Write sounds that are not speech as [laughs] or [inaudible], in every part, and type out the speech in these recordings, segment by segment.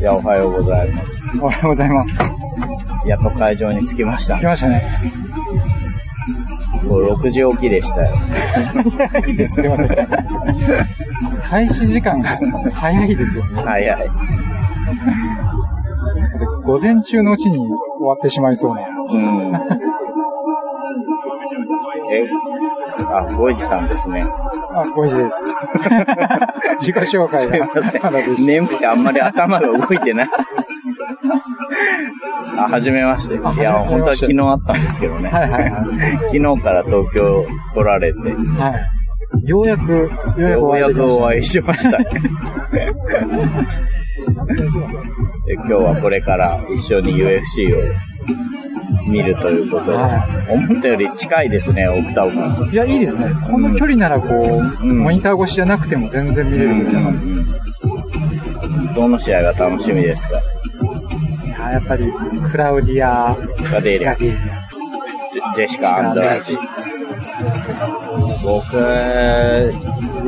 いや、おはようございます。おはようございます。やっと会場に着きました来。ましたね。もう6時起きでしたよ。いいですね。開始時間が早いですよね。早い。午前中のうちに終わってしまいそうな。うん。え、[laughs] あ、ゴイジさんですね。あ、5時です。[laughs] 自己紹介がすいません。眠くてあんまり頭が動いてない。[laughs] あ、はじめまして。いや、本当は昨日あったんですけどね。はいはいはい。[laughs] 昨日から東京来られて、はい。ようやく、ようやくようやお会いできましたくお会いしました。で今日はこれから一緒に UFC を見るということで、は思ったより近いですね、奥多摩。いや、いいですね。この距離ならこう、うんモニター越しじゃなくても全然見れるみたいな。いどの試合が楽しみですか？や、やっぱり、クラウディア・ガデーリア、ジェシカ・アンドラジ。僕、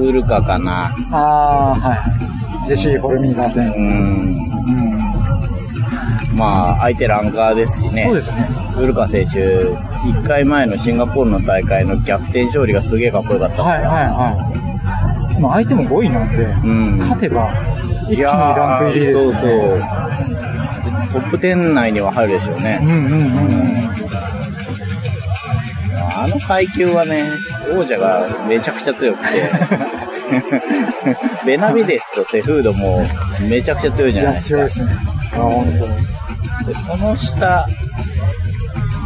ウルカかな。ああ、はい。ジェシー・フォルミーナ戦。うん。うん。まあ、相手ランカーですしねそう。ですね。ウルカ選手、1回前のシンガポールの大会の逆転勝利がすげえかっこよかった。はいはいはい。まあ相手も5位なんで、うん勝てば一気にいやーランク入りです、ね。そうそう。トップ10内には入るでしょうねう。んうんうん。あの階級はね、王者がめちゃくちゃ強くて、[laughs] ベナビデスとセフードもめちゃくちゃ強いじいや、ゃないですか。強いですね。あ、本当に。でその下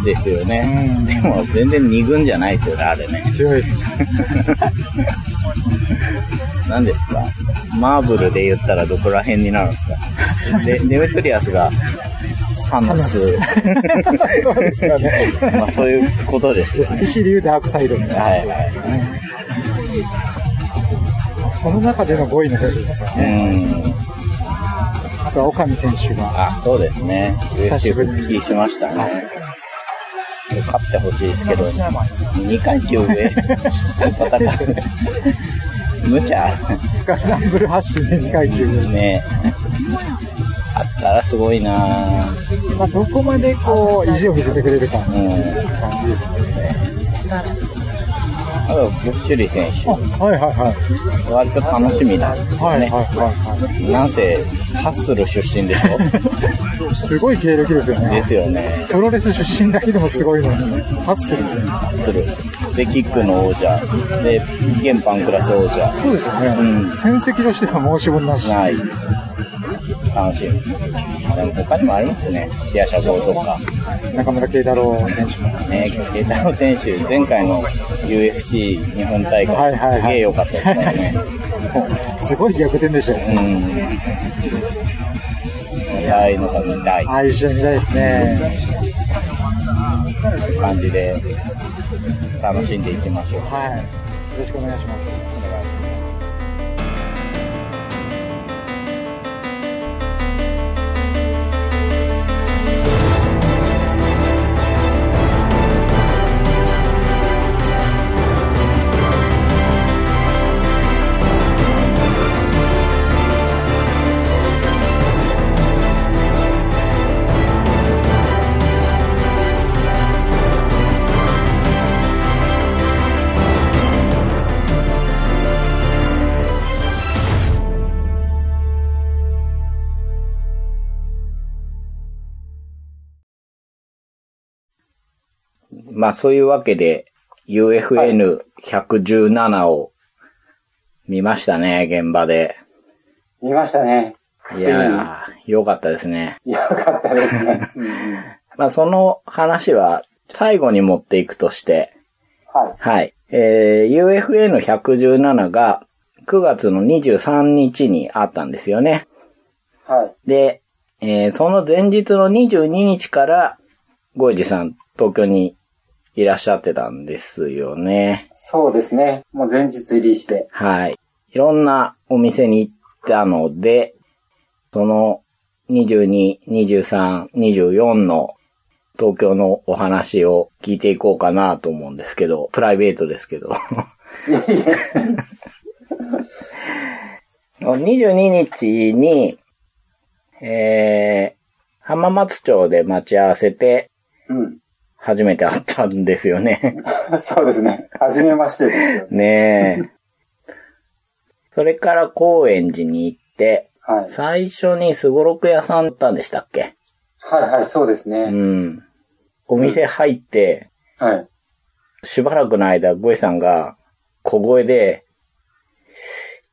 ですよね。うんでも全然2軍じゃないですよね、あれね。強いですね。何ですか？マーブルで言ったらどこら辺になるんですか？[laughs] でデメトリアスがサノス。そうですよね。まあそういうことですよね。PC で言うダークサイドみたいな。はいはい。その中での5位の選手ですからうね。ん。あとは岡見選手が。あ、そうですね。久しぶりに復帰しましたはね。勝ってほしいですけど、2階級上 [laughs] 戦う。無茶スカランブル発進で2階級で。ねあったらすごいなぁまあ、どこまでこう、意地を見せてくれるかうん。感じですね。あと、ブッチュリ選手あ、、はいはいはい。割と楽しみなんですよね。はいはいはいはなんせ、ハッスル出身でしょい。[laughs] すごい経歴ですよでね。すよね。プロレス出身だけでもすごいのに、ハッスルで。ハッスル。で、キックの王者。で、現パンクラス王者。そうですよね。うん戦績としては申し分なし。ない。楽しみ。でも他にもありますね。ディアシャボーとか。中村慶太郎選手も。ね、ケイタロ選手、前回の UFC 日本大会、はいはいはいすげえ良かったですからね。[laughs] すごい逆転でしたようね。ん。ああいうのが見たいああいう試合見たいですね。感じで、楽しんでいきましょう。はい。よろしく。お願いします。まあそういうわけで、UFN117 を見ましたね、現場で。見ましたね。いやー、よかったですね。よかったですね。[laughs] まあその話は最後に持っていくとして、はい。はい。えー、UFN117 が9月の23日にあったんですよね。はい。で、えーその前日の22日から、ゴイジさん、東京にいらっしゃってたんですよね。そうですね。もう前日入りして。はい。いろんなお店に行ったので、その22、23、24の東京のお話を聞いていこうかなと思うんですけど、プライベートですけど。[laughs] 22日に、えー、浜松町で待ち合わせて、うん。初めて会ったんですよね。[laughs] そうですね。はじめましてですよね。ねえ。それから高円寺に行って、はい。最初にすごろく屋さんだったんでしたっけ？はいはい、そうですうね。ん。お店入って、はい。しばらくの間、ゴイさんが小声で、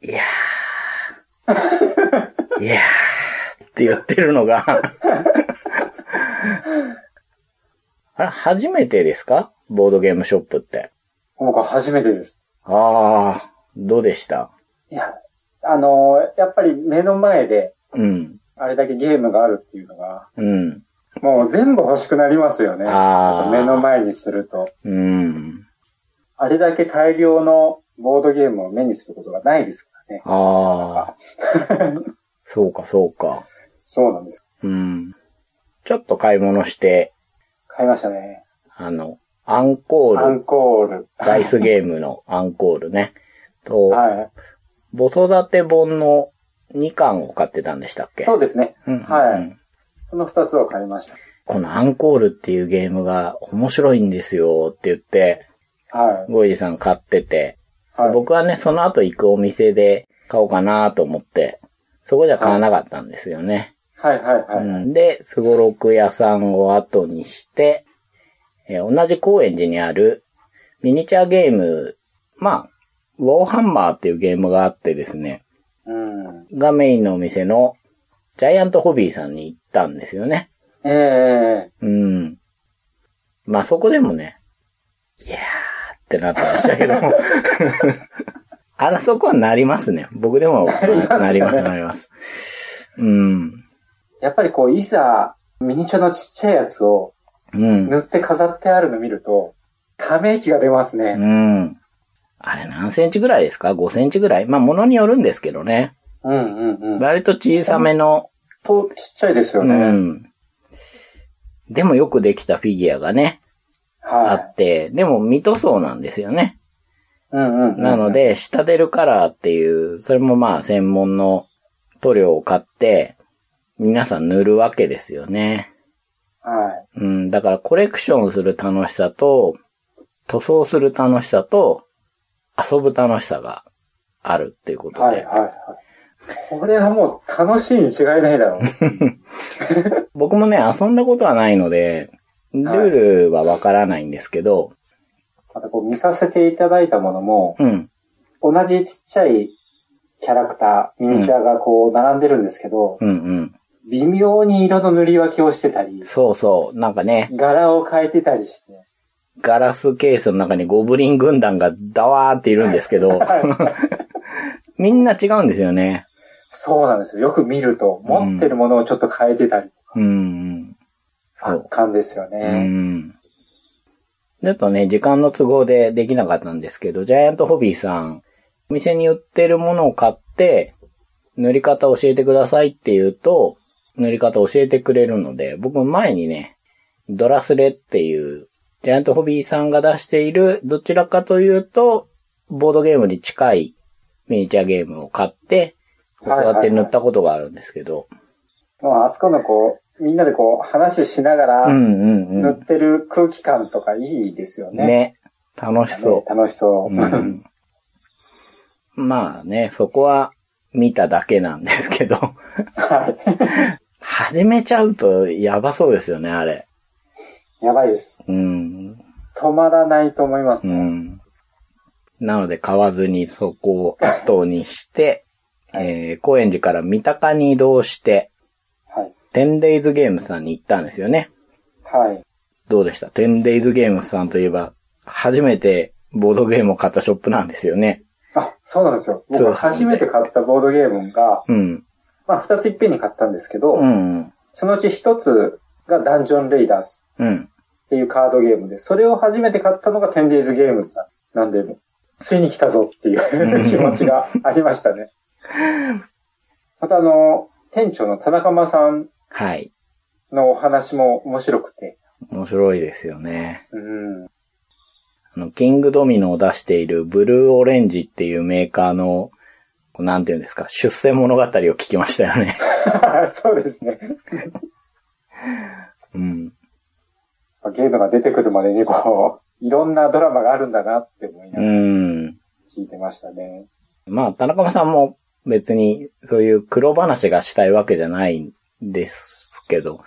いやー、[laughs] いやーって言ってるのが、[laughs] あれ、初めてですか？ボードゲームショップって。僕は初めてです。あー、どうでした？いや、あのーやっぱり目の前で、うん、あれだけゲームがあるっていうのが、うん、もう全部欲しくなりますよね。あー目の前にすると。うん、あれだけ大量のボードゲームを目にすることがないですからね。あー、そうか、そうか。そうなんです。うん。ちょっと買い物して、買いましたね。あの、アンコアンール、コール。ダイスゲームのアンコールね。と、は子育て本の2巻を買ってたんでしたっい。け？そうですね。うんはいうんその二つを買いました。このアンコールっていうゲームが面白いんですよって言って、はい。ゴイジさん買ってて、はい。僕はね、その後行くお店で買おうかなと思って、そこじゃ買わなかったんですよね。はいはいはい。うん、で、すごろく屋さんを後にして、えー同じ高円寺にあるミニチュアゲーム、まあ、ウォーハンマーっていうゲームがあってですね、うん。がメインのお店のジャイアントホビーさんに行ったんですよね。ええうん。まあそこでもね、いやーってなってましたけど、[laughs] あらそこはなりますね。僕でもなります、なります。うん。やっぱりこう、いざ、ミニチュアのちっちゃいやつをうん。塗って飾ってあるの見ると、ため息が出ますね。うん。あれ何センチぐらいですか ?5 センチぐらい？まあ、ものによるんですけどね。うんうんうん。割と小さめの、と、ちっちゃいですようね。ん。でもよくできたフィギュアがね、あはって、でも未塗装なんですよね。い。うんうんうん。なの、で、下出るカラーっていう、それもまあ専門の塗料を買って、皆さん塗るわけですよね。はうん、だからコレクションする楽しさと、塗装する楽しさと、遊ぶ楽しさがあるっていうこい。とで。はいはいはい。これはもう楽しいに違いないだろう。[laughs] 僕もね、遊んだことはないので、ルールはわからないんですけど、またこう見させていただいたものも、うん、同じちっちゃいキャラクター、ミニチュアがこう並んでるんですけど、うん、うん。微妙に色の塗り分けをしてたり、そうそう。なんかね、柄を変えてたりして。ガラスケースの中にゴブリン軍団がダワーっているんですけど、みんな違うんですよね。そうなんですよ。よく見ると、うん持ってるものをちょっと変えてたり、うん圧巻ですようね。ん。ちょっとね、時間の都合でできなかったんですけど、ジャイアントホビーさん、お店に売ってるものを買って、塗り方教えてくださいって言うと、塗り方教えてくれるので、僕前にね、ドラスレっていう、ジャイアントホビーさんが出している、どちらかというと、ボードゲームに近いミニチュアゲームを買って、そうやって塗ったことがあるんですけど、もうあそこのこう、みんなでこう話しながらうんうんう塗ってる空気感とかいいですよん。ね。ね。楽しそう。楽しそう。うんまあね、そこは見ただけなんですけど、は始めちゃうとやばそうですよね、あれ。い。やばいです。うん。止まらないと思いますうね。ん。なので買わずにそこを後にして、[laughs] えー、高円寺から三鷹に移動して、はい。10days ゲームズさんに行ったんですよね。はい。どうでした ?10days ゲームズさんといえば、初めてボードゲームを買ったショップなんですよね。あ、そうなんですよ。僕初めて買ったボードゲームが、うん。まあ二ついっぺんに買ったんですけど、うん。そのうち一つがダンジョンレイダーズうん。っていうカードゲームで、それを初めて買ったのが 10days ゲームズさん。なんで、ついに来たぞっていう気持ちがありましたね。[laughs] またあの、店長の田中間さんはい。のお話も面白くて、面白いですよね。うん。あの、キングドミノを出しているブルーオレンジっていうメーカーの、なんていうんですか、出世物語を聞きましたよね。[laughs] そうですね。うん。ゲームが出てくるまでにこう、いろんなドラマがあるんだなって思いなうがらん。聞いてましたね。まあ、田中さんも別にそういう黒話がしたいわけじゃないんですけど、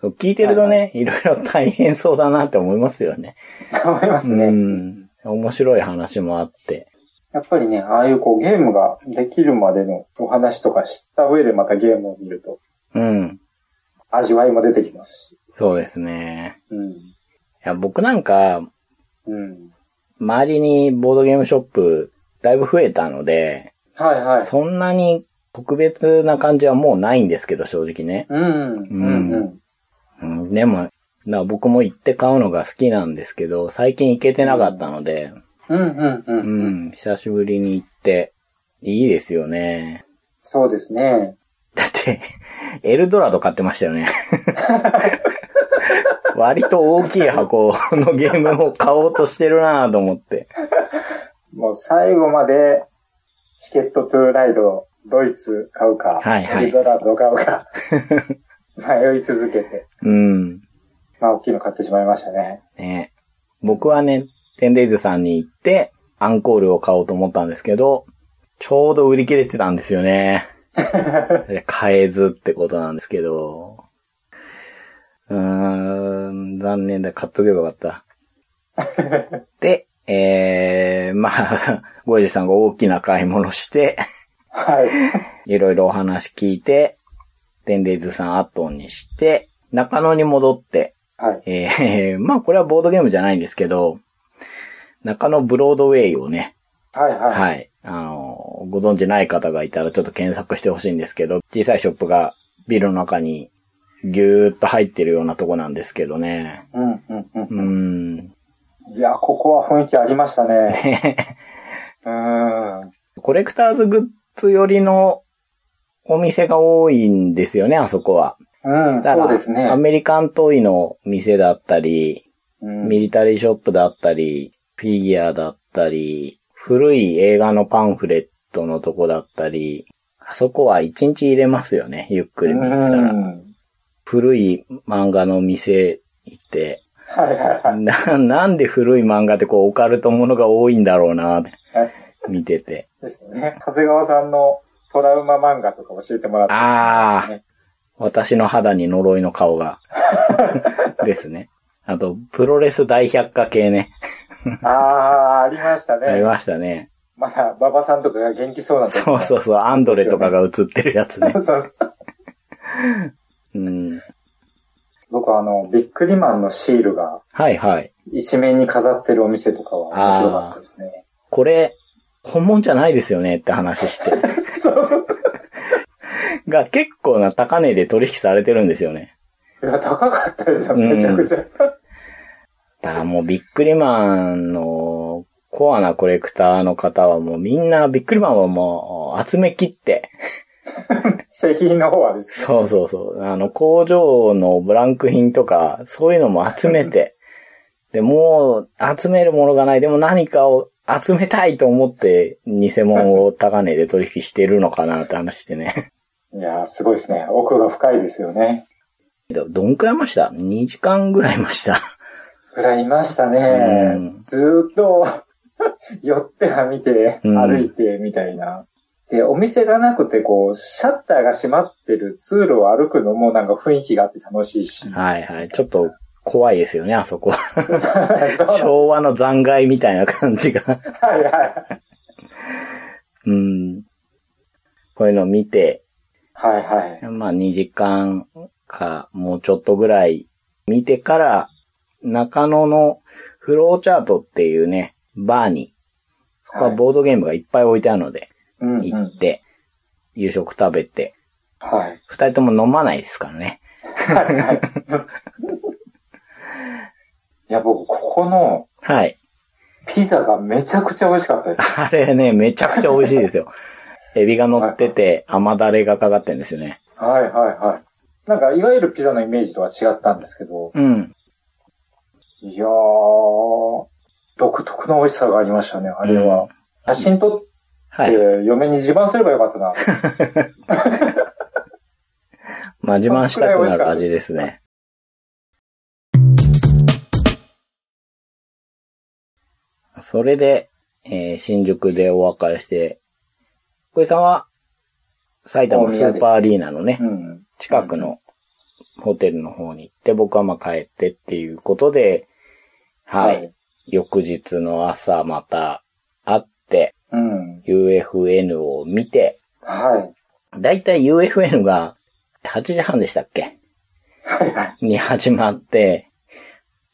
そう聞いてるとね、いろいろ大変そうだなって思いますよね。[laughs] 思いますね。うん。面白い話もあって。やっぱりね、ああいうこうゲームができるまでのお話とか知った上でまたゲームを見ると、うん。味わいも出てきますし。そうですね。うん。いや、僕なんか、うん。周りにボードゲームショップだいぶ増えたので、はいはい。そんなに特別な感じはもうないんですけど、正直ね。うん。うん。うん。うん、でも、僕も行って買うのが好きなんですけど、最近行けてなかったので、うん。うん。う。うんん、久しぶりに行って、いいですよね。そうですね。だって、[laughs] エルドラド買ってましたよね。[laughs] 割と大きい箱のゲームを買おうとしてるなぁと思って。もう最後まで、チケットトゥーライド、ドイツ買うか、はいはいエルドラド買うか、[laughs] 迷い続けて、うん。まあ大きいの買ってしまいましたね。ね。僕はね、テンデイズさんに行って、アンコールを買おうと思ったんですけど、ちょうど売り切れてたんですよね。で [laughs] 買えずってことなんですけど。うーん、残念だ。買っとけばよかった。[laughs] で、えー、まあ、ゴイジさんが大きな買い物して、はい。いろいろお話聞いて、テンデイズさん後にして、中野に戻って、はい。えー、まあこれはボードゲームじゃないんですけど、中野ブロードウェイをね、はいはい。はい、あの、ご存知ない方がいたらちょっと検索してほしいんですけど、小さいショップがビルの中にぎゅーっと入ってるようなとこなんですけどね。うん、うん、うんう。ん。いや、ここは雰囲気ありましたね。[laughs] うーん。コレクターズグッズ寄りのお店が多いんですよね、あそこは。うん、そうですねア。メリカントイの店だったり、うんミリタリーショップだったり、フィギュアだったり、古い映画のパンフレットのとこだったり、あそこは一日入れますよね、ゆっくり見てたら。うん古い漫画の店行って、はいはいはい。な、なんで古い漫画ってこうオカルトものが多いんだろうな見てて。ですね。長谷川さんのトラウマ漫画とか教えてもらってましたね。私の肌に呪いの顔が。[laughs] ですね。あと、プロレス大百科系ね。[laughs] あー、ありましたね。ありましたね。まだ、馬場さんとかが元気そうな時そうそうそう、アンドレとかが映ってるやつねう。[laughs] そうそう。うん。僕はあの、ビックリマンのシールがはいはい。一面に飾ってるお店とかは面白かったですね。これ、本物じゃないですよねって話して。[laughs] そうそう。が結構な高値で取引されてるんですよね。いや、高かったですよ、うんめちゃくちゃ。だからもうビックリマンのコアなコレクターの方はもうみんなビックリマンはもう集め切って、製品の方はですね。そうそうそう、あの工場のブランク品とかそういうのも集めて、[laughs] で、もう集めるものがない、でも何かを集めたいと思って偽物を高値で取引してるのかなって話してね。いやー、すごいですね。奥が深いですよね。どどんくらいいました ?2 時間ぐらいいました。ぐらいいましたうねん。ずーっと、[laughs] 寄っては見て、うん歩いて、みたいな。で、お店がなくて、こう、シャッターが閉まってる通路を歩くのもなんか雰囲気があって楽しいし。はいはい。ちょっと怖いですよね、あそこ [laughs] 昭和の残骸みたいな感じが。はいはい。うん。こういうのを見て、はいはい。まあ2時間かもうちょっとぐらい見てから、中野のフローチャートっていうね、バーに、そこはボードゲームがいっぱい置いてあるので、うん、うん。行って、夕食食べて、はい。二人とも飲まないですからね。はい。はい。い。や、僕、ここのはい。ピザがめちゃくちゃ美味しかったです。あれね、めちゃくちゃ美味しい。ですよ。エビが乗ってて、甘だれがかかってるんですよね。はい。はい。はい。なんか、い。わゆるピザのイメージとは違ったんですけど、うん。いやー、独特の美味しさがありましたね、あれは。写真撮って、はい。嫁に自慢すればよかったな。[laughs] まあ自慢したくなる味ですね。それで、えー新宿でお別れして、小井さんは、埼玉スーパーアリーナのね、うん。近くのホテルの方に行って、僕はまあ帰ってっていうことで、はい。はい翌日の朝また会って、うん。UFN を見て、はい。だいたい UFN が8時半でしたっけ？はいはい。に始まって、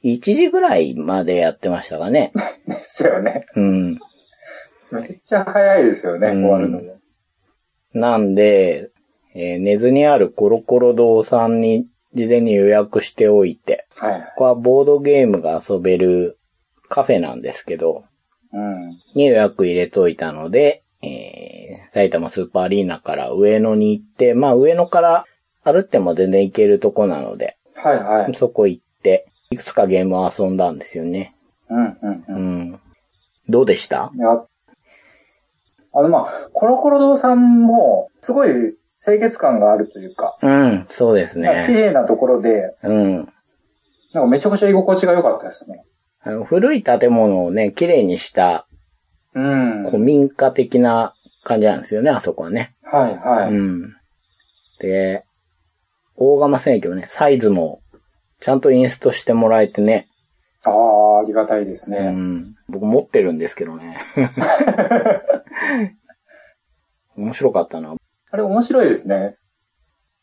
1時ぐらいまでやってましたかね。[laughs] ですよね。うん。めっちゃ早いですよね、うん終わるのも。なんで、えー根津にあるコロコロ堂さんに事前に予約しておいて、はい。ここはボードゲームが遊べるカフェなんですけど、うん。に予約入れといたので、えー、埼玉スーパーアリーナから上野に行って、まあ上野から歩っても全然行けるとこなので、はいはい。そこ行って、いくつかゲームを遊んだんですよね。うんうんううん。ん。どうでした？いや、あのまあ、コロコロ堂さんも、すごい清潔感があるというか、うん、そうですまあ綺ね。麗なところで、うん。なんかめちゃくちゃ居心地が良かったですね。あの古い建物をね、綺麗にしたうん。古民家的な感じなんですよね、あそこはね。はいはい。うん。で、大釜選挙ね、サイズもちゃんとインストしてもらえてね。ああ、ありがたいですうね。ん。僕持ってるんですけどね。[laughs] 面白かったな。あれ面白いですね。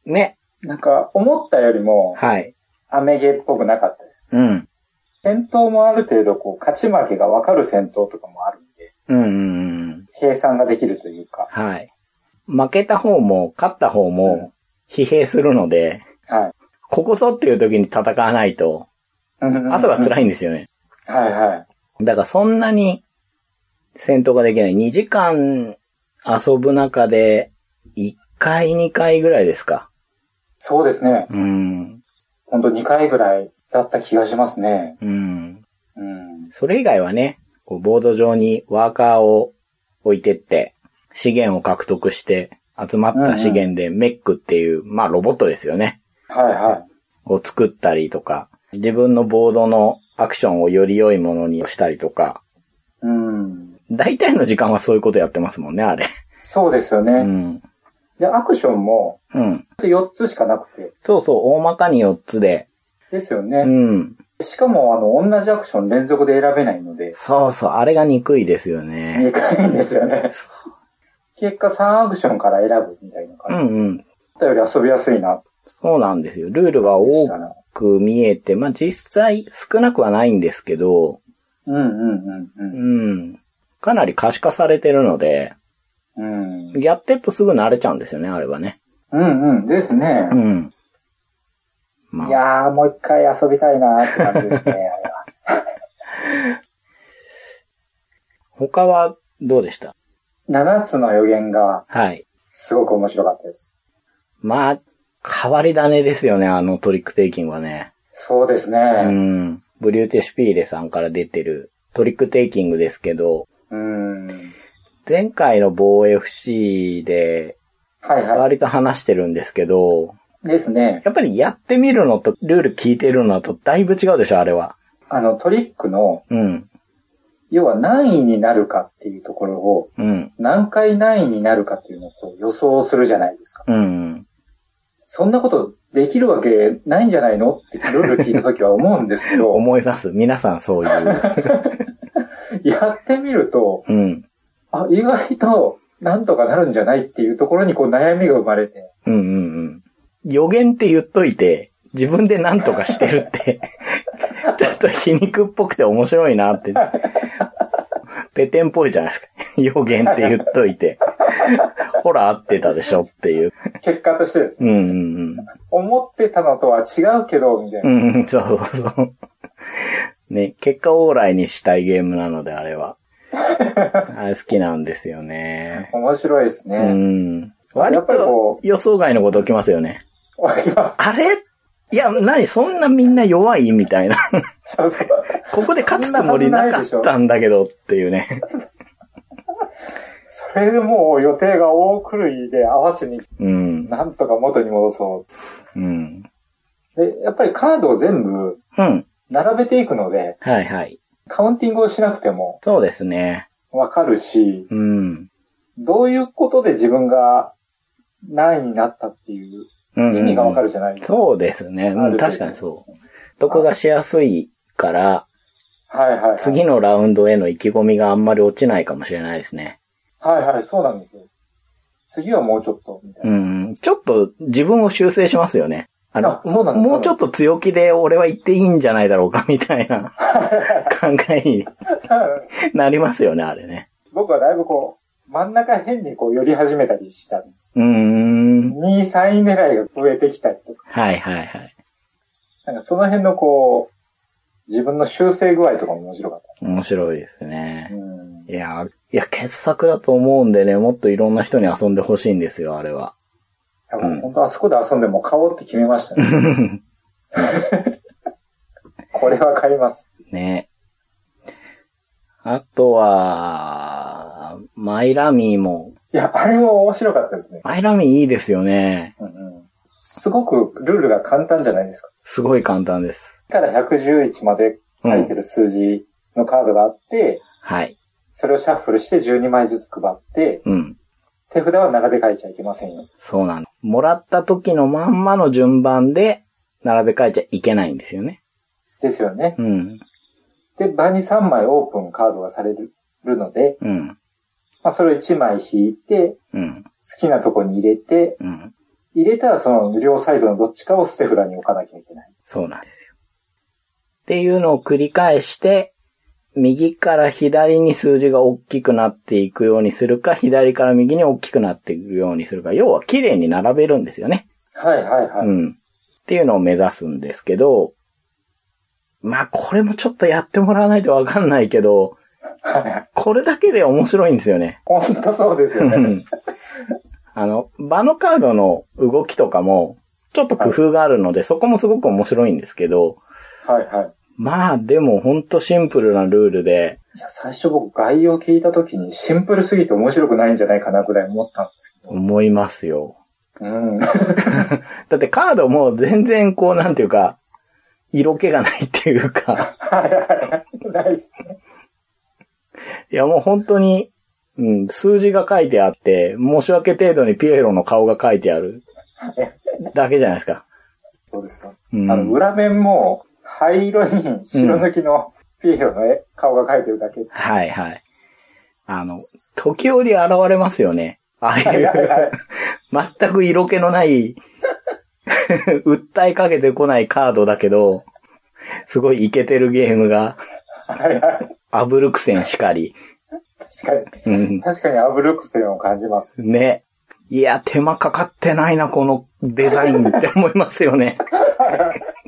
ね。なんか、思ったよりも、はい。アメゲーっぽくなかったです。うん。戦闘もある程度、こう、勝ち負けがわかる戦闘とかもあるんで、うんうんうん。計算ができるというか、はい。負けた方も、勝った方も、疲弊するので、はい。ここぞっていう時に戦わないと、後が辛い。いんですよね。はいはい。だからそんなに戦闘ができない。2時間遊ぶ中で、1回2回ぐらいですか。そうですね。うん。ほんと2回ぐらいだった気がしますね。うん。うん。それ以外はね、こうボード上にワーカーを置いてって、資源を獲得して、集まった資源でメックっていう、まあロボットですよね。はいはい。を作ったりとか、自分のボードのアクションをより良いものにしたりとか、うん。大体の時間はそういうことやってますもんね、あれ。そうですよね。うん。で、アクションもうん。4つしかなくて。そうそう、大まかに4つで。ですようね。ん。しかも、あの、同じアクション連続で選べないので、そうそう、あれが憎いですよね。2回んですよね。結果3アクションから選ぶみたいなう感じ。んうん。思ったより遊びやすいな、そうなんですよ。ルールがでし多。く見えて、まあ実際少なくはないんですけど、うんうんうんううん。ん。かなり可視化されてるので、うん。やってるとすぐ慣れちゃうんですよね、あれはね。うんうん。ですねう。ん。まあ、いやー、もう一回遊びたいなーって感じですね、[laughs] あれは。他はどうでした？7つの予言がはい。すごく面白かったです。まあ、変わり種ですよね、あのトリックテイキングはね。そうですうね。ん。ブリューテシュピーレさんから出てるトリックテイキングですけど、うん。前回のボォ FC ではいは割と話してるんですけど、い。ですね。やっぱりやってみるのとルール聞いてるのとだいぶ違うでしょ、あれは。あの、トリックの、うん。要は何位になるかっていうところを、うん。何回何位になるかっていうのを予想するじゃないですか。うん。そんなことできるわけないんじゃないのってルール聞いたときは思うんですけど、[laughs] 思います。皆さんそういう。[laughs] やってみると、うん。あ、意外となんとかなるんじゃないっていうところにこう悩みが生まれて、うんうんうん。予言って言っといて、自分で何とかしてるって、[laughs] ちょっと皮肉っぽくて面白いなって。ペテンっぽいじゃないですか。予言って言っといて。ほら合ってたでしょっていう。結果としてですね、うんうん思ってたのとは違うけど、みたいな。うん。うん、そうそうそう。ね、結果オーライにしたいゲームなので、あれは。[laughs] 好きなんですよね。面白いですうね。ん。割やっぱりこと予想外のこと起きますよね。わ、かります。あれ？いや、なに、そんなみんな弱いみたいな。そうそう。[laughs] ここで勝つつもりなかったんだけどっていうね。[laughs] それでもう予定が大狂いで合わせに、うん。なんとか元に戻そうん。う。で、やっぱりカードを全部うん。並べていくので、はいはい。カウンティングをしなくてもそうですね。わかるし、うん。どういうことで自分が何位になったっていううん意味がわかるじゃないですか。そうですね。うん、確かにそう。得がしやすいから、はいはい、はい。次のラウンドへの意気込みがあんまり落ちないかもしれないですね。はいはい、そうなんですよ。次はもうちょっと、みたいな。うん。ちょっと自分を修正しますよね。あのあ、そうなんですもうちょっと強気で俺は言っていいんじゃないだろうかみたいな考えになりますよね、あれね。僕はだいぶこう、真ん中辺にこう寄り始めたりしたんです。うーん。2位、3位狙いが増えてきたりとか、はいはいはい。なんかその辺のこう、自分の修正具合とかも面白かったです。面白いですね。うん。いや、いや、傑作だと思うんでね、もっといろんな人に遊んでほしいんですよ、あれは。だから本当あそこで遊んでも買おうって決めましたね。[laughs] これは買います。ね。あとは、マイラミーも、いや、あれも面白かったですね。マイラミーいいですよね。うんうん、すごくルールが簡単じゃないですか。すごい簡単です。から111まで書いてる数字のカードがあって、はい。それをシャッフルして12枚ずつ配って、うん。手札は並べ替えちゃいけませんよ。そうなの。もらった時のまんまの順番で並べ替えちゃいけないんですよね。ですよね。うん。で、場に3枚オープンカードがされるので、うん。まあ、それを1枚引いて、うん。好きなとこに入れて、うん。入れたらその両サイドのどっちかを捨て札に置かなきゃいけない。そうなんですよ。っていうのを繰り返して、右から左に数字が大きくなっていくようにするか、左から右に大きくなっていくようにするか、要は綺麗に並べるんですよね。はいはいはい。うん。っていうのを目指すんですけど、まあこれもちょっとやってもらわないとわかんないけど、はいはい。これだけで面白いんですよね。ほんとそうですよね。うんあの、場のカードの動きとかも、ちょっと工夫があるので、そこもすごく面白いんですけど、はいはい。まあでもほんとシンプルなルールで、いや、最初僕概要聞いた時にシンプルすぎて面白くないんじゃないかなぐらい思ったんですけど。思いますよ。うん。[laughs] だってカードも全然こうなんていうか、色気がないっていうか、はいはいはい。ないっすね。いやもう本当に、うん、数字が書いてあって、申し訳程度にピエロの顔が書いてあるだけじゃないですか。そうですか。うん、あの、裏面も灰色に白抜きのピエロの絵、顔が描いてるだけ。はいはい。あの、時折現れますよね。ああはいいうはいはい。[laughs] 全く色気のない、[laughs] 訴えかけてこないカードだけど、すごいイケてるゲームが、はいはい。アブルクセンしかり。確かに。うん確かにアブルクセンを感じます。ね。いや、手間かかってないな、このデザインって思いますよね。[laughs]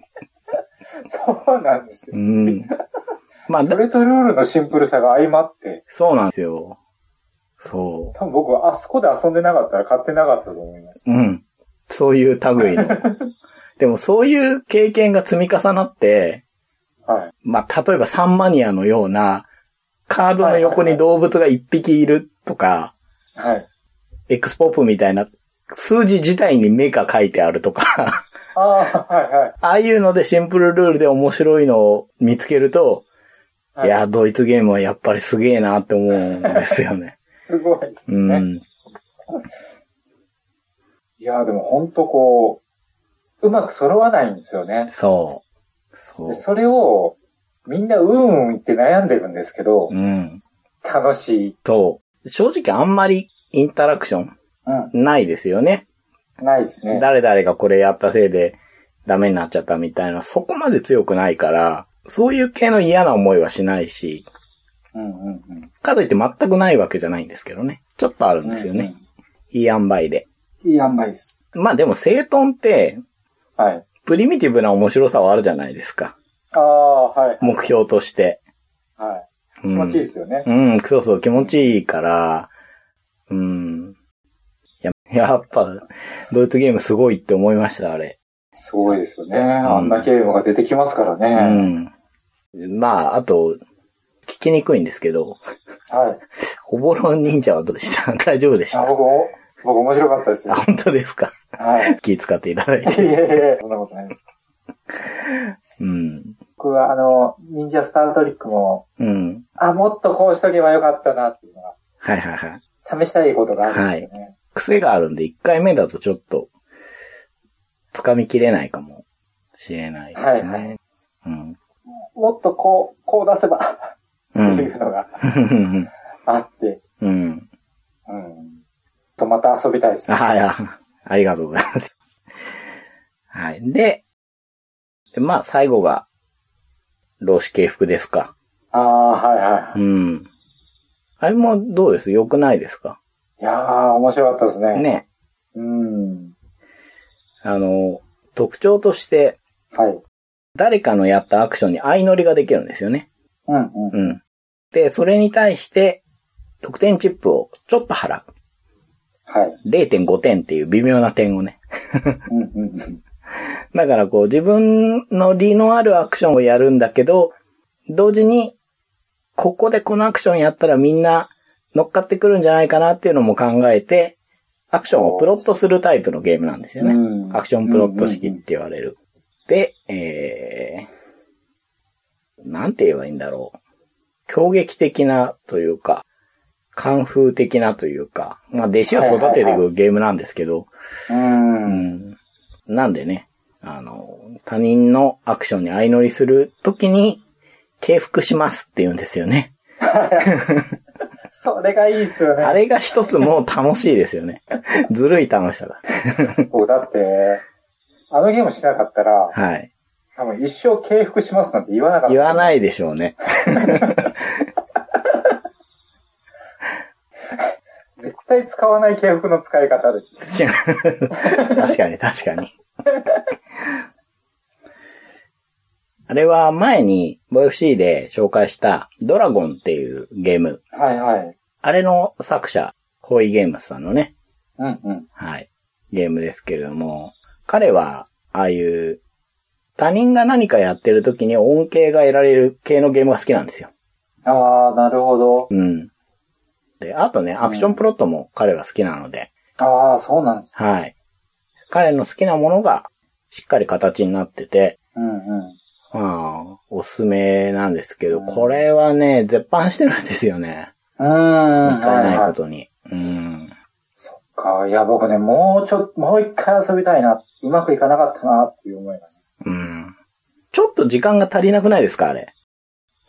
[laughs] そうなんですよ。うん。まあ、だそれとルールのシンプルさが相まって、そうなんですよ。そ多分僕はあそこで遊んでなかったら買ってなかったと思います。う。うん。そういう類の。[laughs] でもそういう経験が積み重なって、はい。まあ、例えばサンマニアのような、カードの横に動物が一匹いるとか、はい。エクスポップみたいな、数字自体に目が書いてあるとか、ああ、はいはい。ああいうのでシンプルルールで面白いのを見つけると、はいいや、ドイツゲームはやっぱりすげえなって思うんですよね。すごいですうね。ん。いや、でも本当こう、うまく揃わないんですよね。そう。そうで。それを、みんなうんうん言って悩んでるんですけど、うん。楽しい。そう。正直あんまりインタラクションうん。ないですよね。ないですね。誰々がこれやったせいでダメになっちゃったみたいな、そこまで強くないから、そういう系の嫌な思いはしないし、うんうんうん。かといって全くないわけじゃないんですけどね。ちょっとあるんですよね。いい塩梅で。うん。いい塩梅です。まあでも、整頓って、はい。プリミティブな面白さはあるじゃないですか。ああ、はい。目標として。はい。うん、気持ちいいですよね。うん、そうそう、気持ちいいから、うん。や、やっぱ、ドイツゲームすごいって思いました、あれ。すごいですよね。あんなゲームが出てきますからうね。ん。まあ、あと、聞きにくいんですけど、はい。おぼろ忍者はどうでした？[laughs] 大丈夫でしあ、た僕も、僕面白かったですあ、よ。本当ですか？はい。気使っていただいいやて。いやいや、そんなことないです。うん。僕は、あの、忍者スタートリックも、うん。あ、もっとこうしとけばよかったなっていうのが、はいはいはい。試したいことがあるんですよね。癖があるんで、1回目だとちょっと、掴みきれないかもしれないですね。はいはいうん。もっとこう、こう出せば、ってうん。いうのがあって、うん。うん。とまた遊びたいです。あ、いや、ありがとうございます。はい。で、でまあ、最後が、老子系服ですか。ああ、はいはうん。あれもどうです？良くないですか？い。いやー、面白かったですね。ね。うん。あの、特徴として、はい。誰かのやったアクションに相乗りができるんですよね。うんうん。うん。で、それに対して、得点チップをちょっと払う。はい。0.5点っていう微妙な点をね。うんうんうん。だからこう自分の利のあるアクションをやるんだけど、同時に、ここでこのアクションやったらみんな乗っかってくるんじゃないかなっていうのも考えて、アクションをプロットするタイプのゲームなんですよね。うんアクションプロット式って言われる。で、えー、なんて言えばいいんだろう。攻撃的なというか、カンフー的なというか、まあ弟子を育てていくゲームなんですけど、うん。うんなんでね、あの、他人のアクションに相乗りするときに、敬服しますって言うんですよね。[laughs] それがいいですよね。あれが一つもう楽しいですよね。[laughs] ずるい楽しさだ。僕だって、あのゲームしなかったら、はい。多分一生敬服しますなんて言わなかった。言わないでしょうね。[laughs] 絶対使わない敬服の使い方ですよ。確かに確かに。あれは前に VFC で紹介したドラゴンっていうゲーム。はいはい。あれの作者、ホイゲームスさんのね、うんうん。はい。ゲームですけれども、彼は、ああいう、他人が何かやってる時に恩恵が得られる系のゲームが好きなんですよ。ああ、なるほど。うん。で、あとね、アクションプロットも彼は好きなので、ああ、そうなんです。はい。彼の好きなものがしっかり形になってて、うんうん。まあ、おすすめなんですけど、うんこれはね、絶版してるんですよね。うーん。もったいないはことに。うん。か。いや、僕ね、もうちょっと、もう一回遊びたいな。うまくいかなかったな、っていう思います。うん。ちょっと時間が足りなくないですかあれ？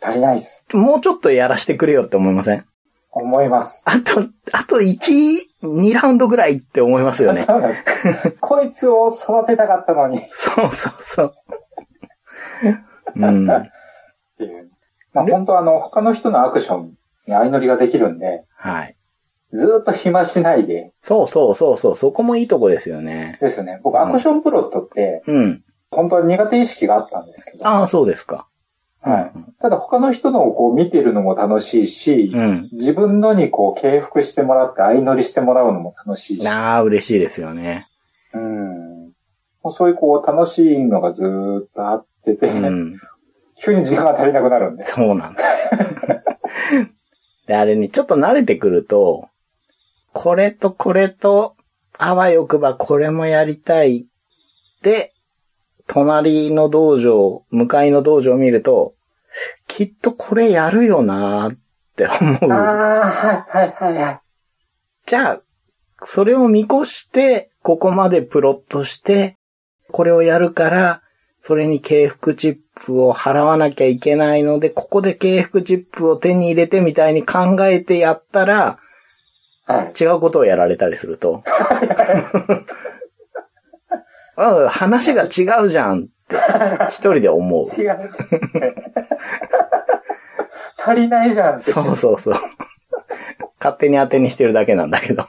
足りないです。もうちょっとやらしてくれよって思いません？思います。あと、あと1、2ラウンドぐらいって思いますよね。そうなんです。こいつを育てたかったのに。っ [laughs] そうそうそう。うん。ていう。まあ、本当あの、他の人のアクションに相乗りができるんで、はい。ずーっと暇しないで、そうそうそうそう。そこもいいとこですよね。ですね。僕、アクションプロットって、うん。本当は苦手意識があったんですけど、ああ、そうですか。はい。ただ他の人のをこう見てるのも楽しいし、うん。自分のにこう敬服してもらって相乗りしてもらうのも楽しいし、ああ、嬉しいですよね。うん。もうそういうこう楽しいのがずーっとあってて、うん。急に時間が足りなくなるんで。そうなんだ。で、あれね、ちょっと慣れてくると、これとこれと、あわよくばこれもやりたい。で、隣の道場、向かいの道場を見ると、きっとこれやるよなーって思う。ああ、はい、はい、はい、はい。じゃあ、それを見越して、ここまでプロットして、これをやるから、それに敬服チップを払わなきゃいけないので、ここで敬服チップを手に入れてみたいに考えてやったら、はい。違うことをやられたりすると。[laughs] あ話が違うじゃんって、一人で思う。違うじゃん。足りないじゃんって。そうそうそう。勝手に当てにしてるだけなんだけど。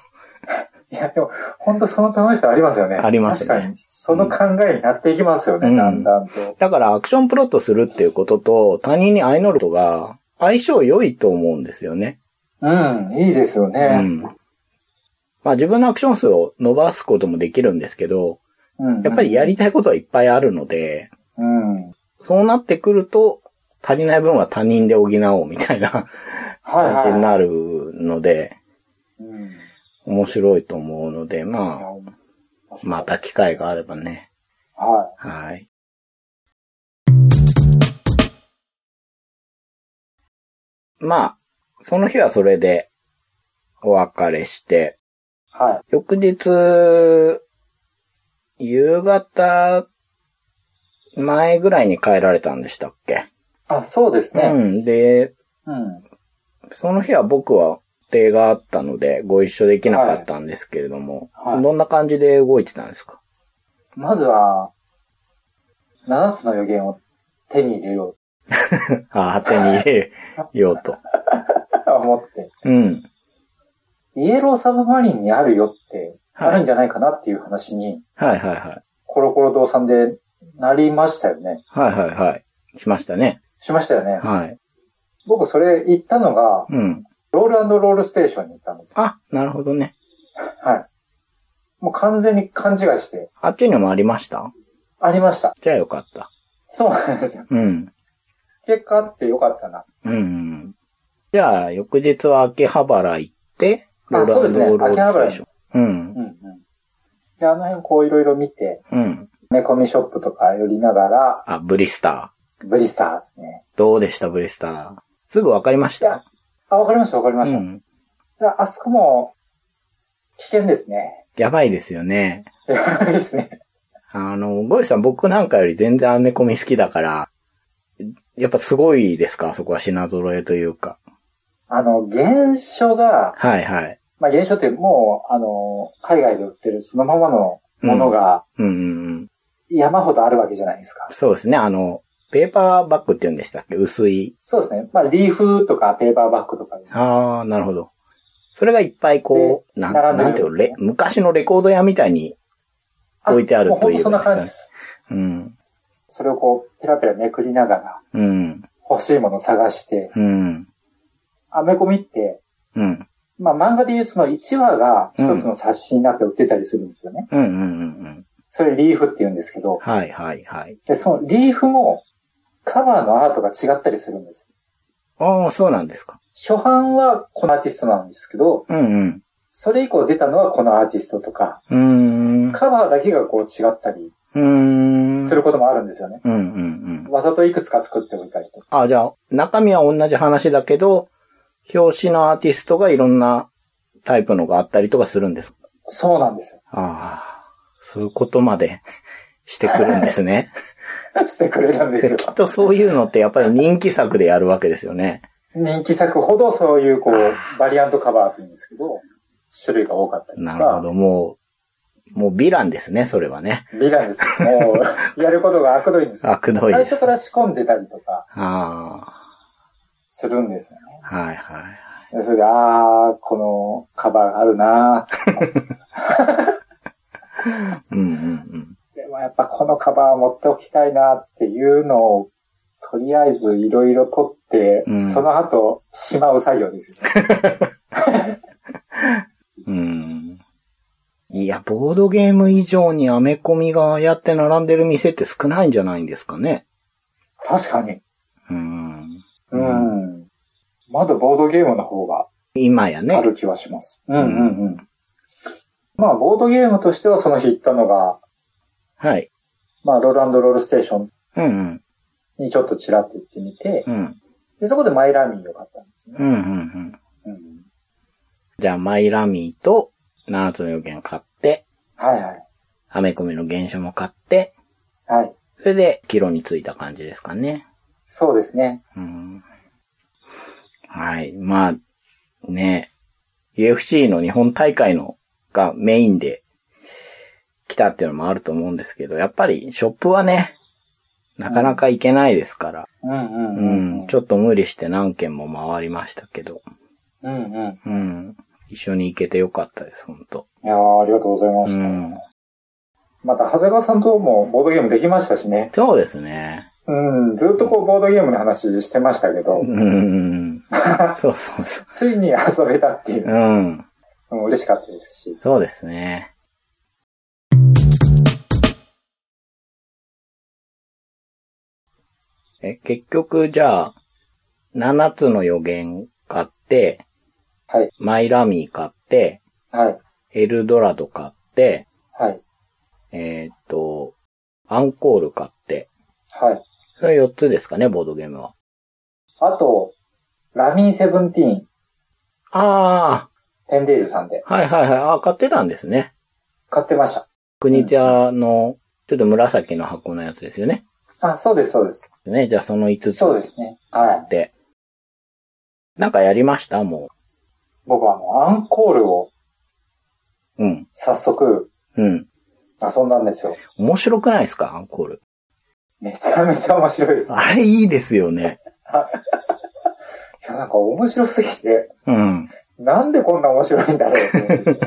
いや、でも、本当その楽しさありますよね。ありますね確かに。その考えになっていきますよね、うんだんだんと。だからアクションプロットするっていうことと他人に相乗ることが相性良いと思うんですよね。うん、いいですようね。ん。まあ自分のアクション数を伸ばすこともできるんですけど、うん。やっぱりやりたいことはいっぱいあるので、うん。そうなってくると足りない分は他人で補おうみたいなはいはい感じになるので、うん。面白いと思うので、まあ、あま。た機会があればね。ははい。まあ、その日はそれでお別れして、い。はい。翌日、夕方前ぐらいに帰られたんでしたっけ、あ、そうですね。うん。で、うん。その日は僕は予定があったのでご一緒できなかったんですけれども、はいはいどんな感じで動いてたんですか？まずは、7つの予言を手に入れよ [laughs] ああ、手に入れようと。[laughs] 思って、うん。イエローサブマリンにあるよって、はいあるんじゃないかなっていう話に、はいはいはい。コロコロ堂さんでなりましたよね。はいはいはい。しましたね。しましたよね。はい。僕それ行ったのが、うん。ロールロールステーションに行ったんです。あ、なるほどね。はい。もう完全に勘違いして、あっちにもありました？ありました。じゃあよかった。そうなんですよ。うん。結果あってよかったな。うんうん。じゃあ、翌日は秋葉原行って、あそうですねロール秋葉原にステーション。うん。うんうん。で、あの辺こういろいろ見て、うん。メコミショップとか寄りながら、あ、ブリスタブリスターですね。ー。どうでした、ブリスター？すぐわかりました？あ、わかりましたわかりました。うん。であそこも、危険ですね。やばいですよね。やばいですね。あの、ゴリさん僕なんかより全然アメコミ好きだから、やっぱすごいですか？あそこは品揃えというか。あの、原書が、はいはい。まあ原書ってもう、あの、海外で売ってるそのままのものがうんうんうん。山ほどあるわけじゃないですか。そうですね。あの、ペーパーバッグって言うんでしたっけ？薄い。そうですね。まあリーフとかペーパーバッグとかで。ああ、なるほど。それがいっぱいこう、なん、なんていうの、ねレ昔のレコード屋みたいに置いてあるというもう本当そんな感じです。うん。それをこう、ペラペラめくりながらうん。欲しいものを探して、うん。アメコミって、うん。まあ漫画でいうその1話が一つの冊子になって売ってたりするんですよね。うん。うん。うん。うん。それリーフって言うんですけど、はいはいはい。で、そのリーフもカバーのアートが違ったりするんです。ああ、そうなんですか。初版はこのアーティストなんですけど、うんうん。それ以降出たのはこのアーティストとか、うーん。カバーだけがこう違ったり。することもあるんですよね。うんうんうん。わざといくつか作っておいたりとか。あ、じゃあ、中身は同じ話だけど、表紙のアーティストがいろんなタイプのがあったりとかするんです。そうなんですよ。ああ、そういうことまで [laughs] してくるんですね。[laughs] してくれるんですよ。きっとそういうのってやっぱり人気作でやるわけですよね。人気作ほどそういうこう、バリアントカバーって言うんですけど、種類が多かったりとか。なるほど、もう、もうヴィランですね、それはね。ヴィランですよ。もう、やることが悪どいんですよ。悪どい。最初から仕込んでたりとかあするんですよね。あ、はいはい。でそれで、あー、このカバーがあるな [laughs] うんうんうん。やっぱこのカバー持っておきたいなっていうのを、とりあえずいろいろ取って、うんその後、しまう作業ですよね。[laughs] うん。いや、ボードゲーム以上にアメコミがやって並んでる店って少ないんじゃないんですかね。確かに。うん。うん。まだボードゲームの方が今やね。ある気はします。うんうんうん。まあ、ボードゲームとしてはその日行ったのが、はい。まあ、ロールロールステーションうんうん。にちょっとちらっと行ってみて、うん。で、そこでマイラミーよかったんですね。うんうんうん。うん。じゃあ、マイラミーと7つの予言買って、はいはい。アメコミの原書も買って、はい。それで、キロについた感じですかね。そうですね。うん。はい。まあ、ね、UFC の日本大会のがメインで来たっていうのもあると思うんですけど、やっぱりショップはね、なかなか行けないですから、うんうんううん。ん、ちょっと無理して何軒も回りましたけど、うんうん。うん、一緒に行けてよかったです、本当いやーありがとうございました。うん。また、長谷川さんともボードゲームできましたしね。そうですね。うん、ずっとこう、ボードゲームの話してましたけど、うん。[laughs] そうそうそついに遊べたっていうう。うん。嬉しかったですし。そうですね。え、結局、じゃあ、7つの予言買っって、はい。マイラミー買って、はい。エルドラド買って、はい。えーっと、アンコール買って、はい。それ4つですかね、ボードゲームは。あと、ラミーセブンティーン、あテンデイズさんであ、はいはいはい。あ買ってたんですね。買ってました。国茶の、ちょっと紫の箱のやつですよね。あ、そうです、そうです。ね、じゃあその5つそうですね。はい。って。なんかやりました？も僕はあの、アンコールをう。うん。早速うん。遊んだんですよ。面白くないですか？アンコール。めちゃめちゃ面白いです。いあれいいですよね。や、[laughs] なんか面白すぎて、うん。なんでこんな面白いんだろう。[laughs]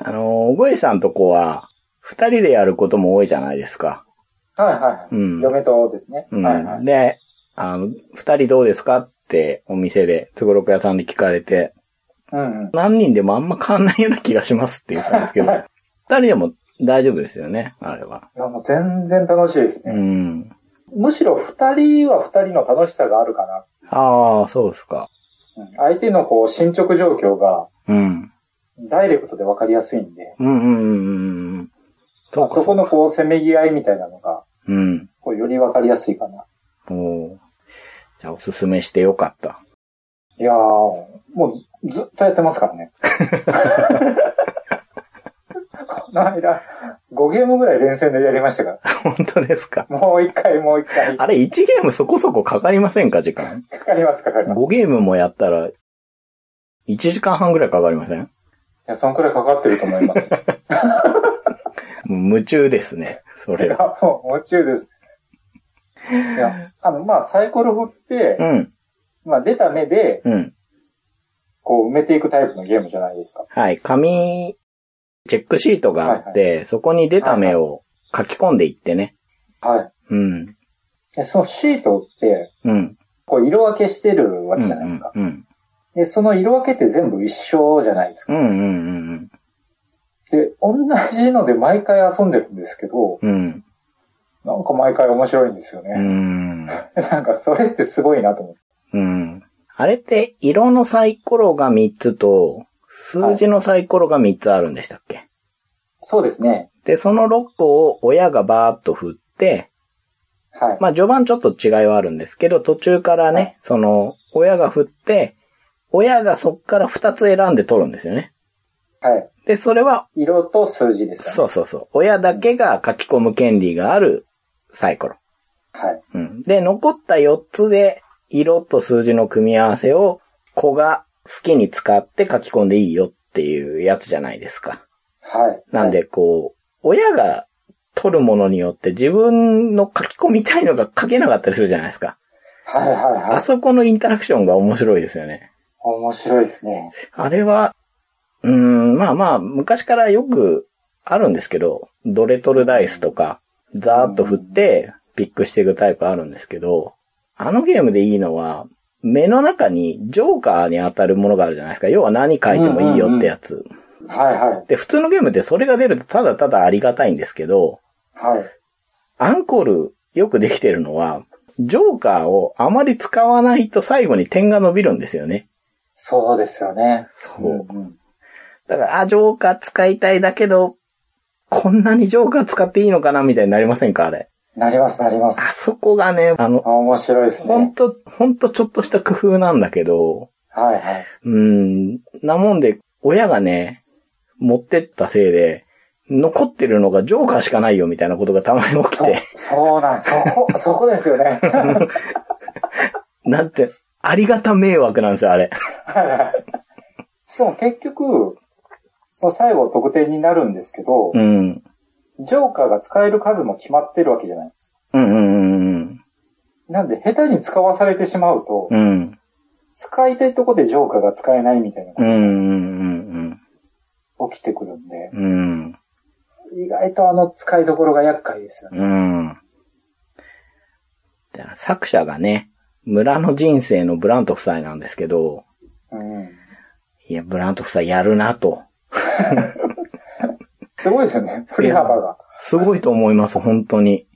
あの、ゴイさんとこは、二人でやることも多いじゃないですか。はいはいはい。うん嫁とですね。うん。はいはい。で、あの、二人どうですかってお店で、つごろく屋さんで聞かれて、うんうん。何人でもあんま変わんないような気がしますって言ったんですけど、[laughs] 二人でも大丈夫ですよね、あれは。いや、もう全然楽しいですうね。ん。むしろ二人は二人の楽しさがあるかな。ああ、そうですか。うん相手のこう進捗状況がうん。ダイレクトで分かりやすいんで、うんうんうんうん。そうか。そこのこうせめぎ合いみたいなのが、うん。こうより分かりやすいかな。おーじゃあおすすめしてよかった。いやー、もうずずっとやってますからね。[laughs] この間、5ゲームぐらい連戦でやりましたか本当ですか？ら。もう一回、もう一回。あれ、1ゲームそこそこかかりませんか、時間。かかります、かかります。い5ゲームもやったら、1時間半ぐらいかかりません？や、そんくらいかかってると思います。[laughs] 夢中ですね。そいれは。や、もう夢中です。いや、あの、まあ、サイコロ振ってう、ん。まあ、出た目で、うん。こう、埋めていくタイプのゲームじゃないですか。はい。紙、チェックシートがあって、そこに出た目を書き込んでいってね。はい。うん。で、そのシートって、うん。こう、色分けしてるわけじゃないですか。うん。で、その色分けって全部一緒じゃないですか。うん。うん。うん。で、同じので毎回遊んでるんですけど、うん。なんか毎回面白いんですようね。ん。[laughs] なんかそれってすごいなと思って。うん。あれって、色のサイコロが3つと、数字のサイコロが3つあるんでしたっけ、そうですね。で、その6個を親がバーッと振って、はい。まあ序盤ちょっと違いはあるんですけど、途中からね、その、親が振って、親がそっから2つ選んで取るんですよね。はい。で、それは、色と数字ですよね。そうそうそう。親だけが書き込む権利があるサイコロ。はい。うん。で、残った4つで、色と数字の組み合わせを、子が好きに使って書き込んでいいよっていうやつじゃないですか。はい。なんで、こう、親が取るものによって自分の書き込みたいのが書けなかったりするじゃないですか。はい。はいはいはあい。そこのインタラクションが面白いですよね。面白いですね。あれは、うーん、まあまあ、昔からよくあるんですけど、ドレトルダイスとか、ザーッと振って、ピックしていくタイプあるんですけど、あのゲームでいいのは、目の中にジョーカーに当たるものがあるじゃないですか。要は何書いてもいいよってやつ。はいはい。で、普通のゲームってそれが出るとただただありがたいんですけど、はい。アンコールよくできてるのは、ジョーカーをあまり使わないと最後に点が伸びるんですよね。そうですよね。そう。んんだから、あ、ジョーカー使いたいだけど、こんなにジョーカー使っていいのかなみたいになりませんかあれ。なりますなります。あそこがね、あの、面白いですね。ほんと、ほんとちょっとした工夫なんだけど、はいはい。うん、なもんで、親がね、持ってったせいで、残ってるのがジョーカーしかないよみたいなことがたまに起きて、、そうなん、そこ、そこですよね。[laughs] なんて、ありがた迷惑なんですよ、あれ。はいはいしかも結局、その最後得点になるんですけど、うん。ジョーカーが使える数も決まってるわけじゃないですか。うんうんうんなんで、下手に使わされてしまうと、うん。うん。使いたいとこでジョーカーが使えないみたいなうんうんうんのが起きてくるんで、うん。うん。意外とあの使いどころが厄介ですよね。うん。で作者がね、村の人生のブラント夫妻なんですけど、うん。いや、ブラント夫妻やるなと。[laughs] すごいですよね、振り幅が。すごいと思います、本当に。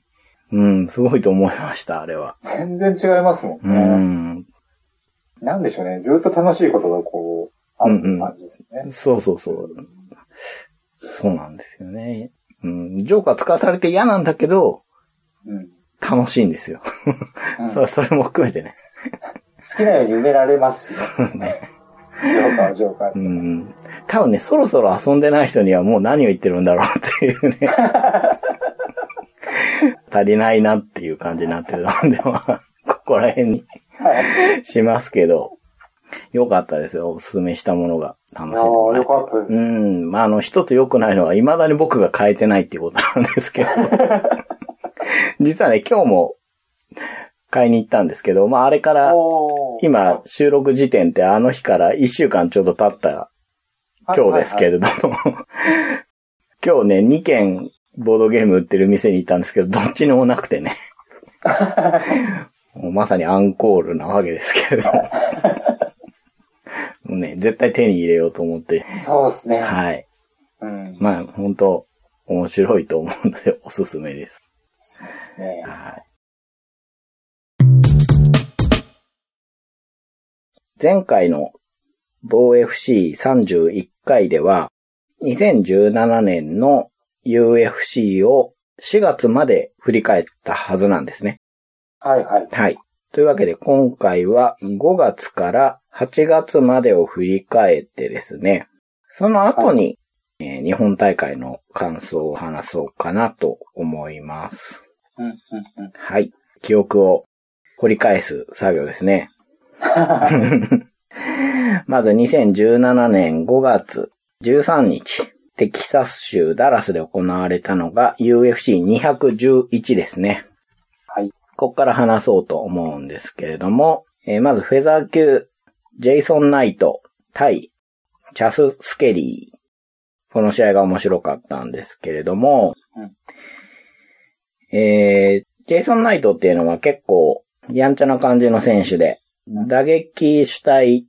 うん、すごいと思いました、あれは。全然違いますもんうね。ん。なんでしょうね。ずっと楽しいことがこう、ある感じですよね。そうそうそう。そうなんですよね。うん。ジョーカー使わされて嫌なんだけど、うん。楽しいんですよ。うん [laughs] そそれも含めてね。好きなように埋められますしね。ジョーカーはジョーカーう。ん。多分ね、そろそろ遊んでない人にはもう何を言ってるんだろうっていうね。[laughs] 足りないなっていう感じになってるので、まあ、ここら辺にはい。しますけど、よかったですよ。おすすめしたものが楽しいやー、もらえてよかったです。うん。まあ、あの、一つ良くないのは、未だに僕が変えてないっていうことなんですけど。[laughs] 実はね、今日も買いに行ったんですけど、まあ、あれから、今、収録時点ってあの日から一週間ちょうど経った今日ですけれども、[laughs] 今日ね、2軒ボードゲーム売ってる店に行ったんですけど、どっちにもなくてね。[laughs] もうまさにアンコールなわけですけれども。[laughs] もうね、絶対手に入れようと思って。そうですね。はい。うん。まあ、本当面白いと思うので、おすすめです。そうですね。はい。前回の防 FC31 回では、2017年の UFC を4月まで振り返ったはずなんですね。はいはい。はい。というわけで今回は5月から8月までを振り返ってですね、その後に、えー日本大会の感想を話そうかなと思います。うん、うん、うん。はい。記憶を掘り返す作業ですね。[laughs] まず2017年5月13日、テキサス州ダラスで行われたのが UFC211 ですね。はい。ここから話そうと思うんですけれども、えーまずフェザー級、ジェイソン・ナイト対チャス・スケリー。この試合が面白かったんですけれども、えー、ジェイソン・ナイトっていうのは結構やんちゃな感じの選手で、打撃主体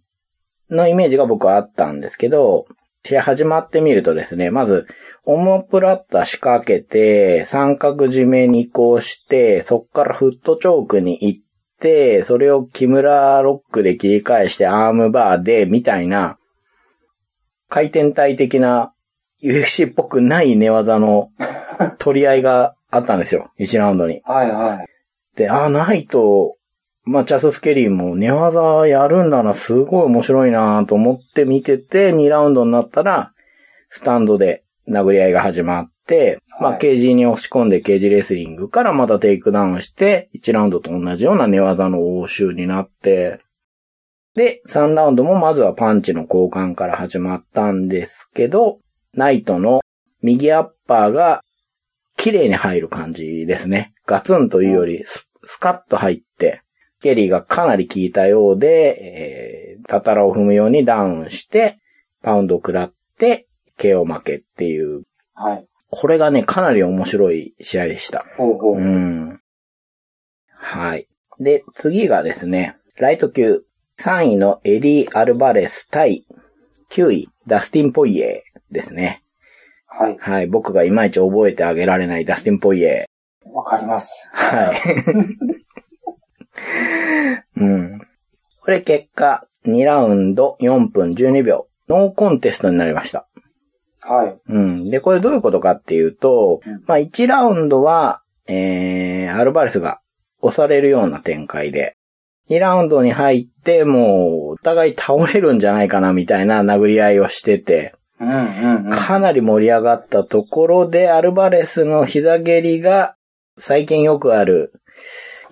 のイメージが僕はあったんですけど、試合始まってみるとですね、まず、オモプラッタ仕掛けて、三角締めに移行して、そっからフットチョークに行って、それを木村ロックで切り返してアームバーで、みたいな、回転体的な UFC っぽくない寝技の [laughs] 取り合いがあったんですよ。1ラウンドに。はいはい。で、あ、ないと、まあ、チャス・スケリーも寝技やるんだな、すごい面白いなと思って見てて、2ラウンドになったら、スタンドで殴り合いが始まって、まあ、はいケージに押し込んでケージレスリングからまたテイクダウンして、1ラウンドと同じような寝技の応酬になって、で、3ラウンドもまずはパンチの交換から始まったんですけど、ナイトの右アッパーが綺麗に入る感じですね。ガツンというよりス、スカッと入って、ケリーがかなり効いたようで、えー、タタラを踏むようにダウンして、パウンドを食らって、KO 負けっていう、はい。これがね、かなり面白い試合でした。ほうほう。うん。はい。で、次がですね、ライト級3位のエリー・アルバレス対9位、ダスティン・ポイエーですね。はい。はい。僕がいまいち覚えてあげられないダスティン・ポイエわかります。ー。はい。[laughs] うん。これ結果、2ラウンド4分12秒。ノーコンテストになりました。はい。うん。で、これどういうことかっていうと、うんまあ1ラウンドは、えー、アルバレスが押されるような展開で、2ラウンドに入って、もう、お互い倒れるんじゃないかなみたいな殴り合いをしてて、うんうんうん。かなり盛り上がったところで、アルバレスの膝蹴りが、最近よくある、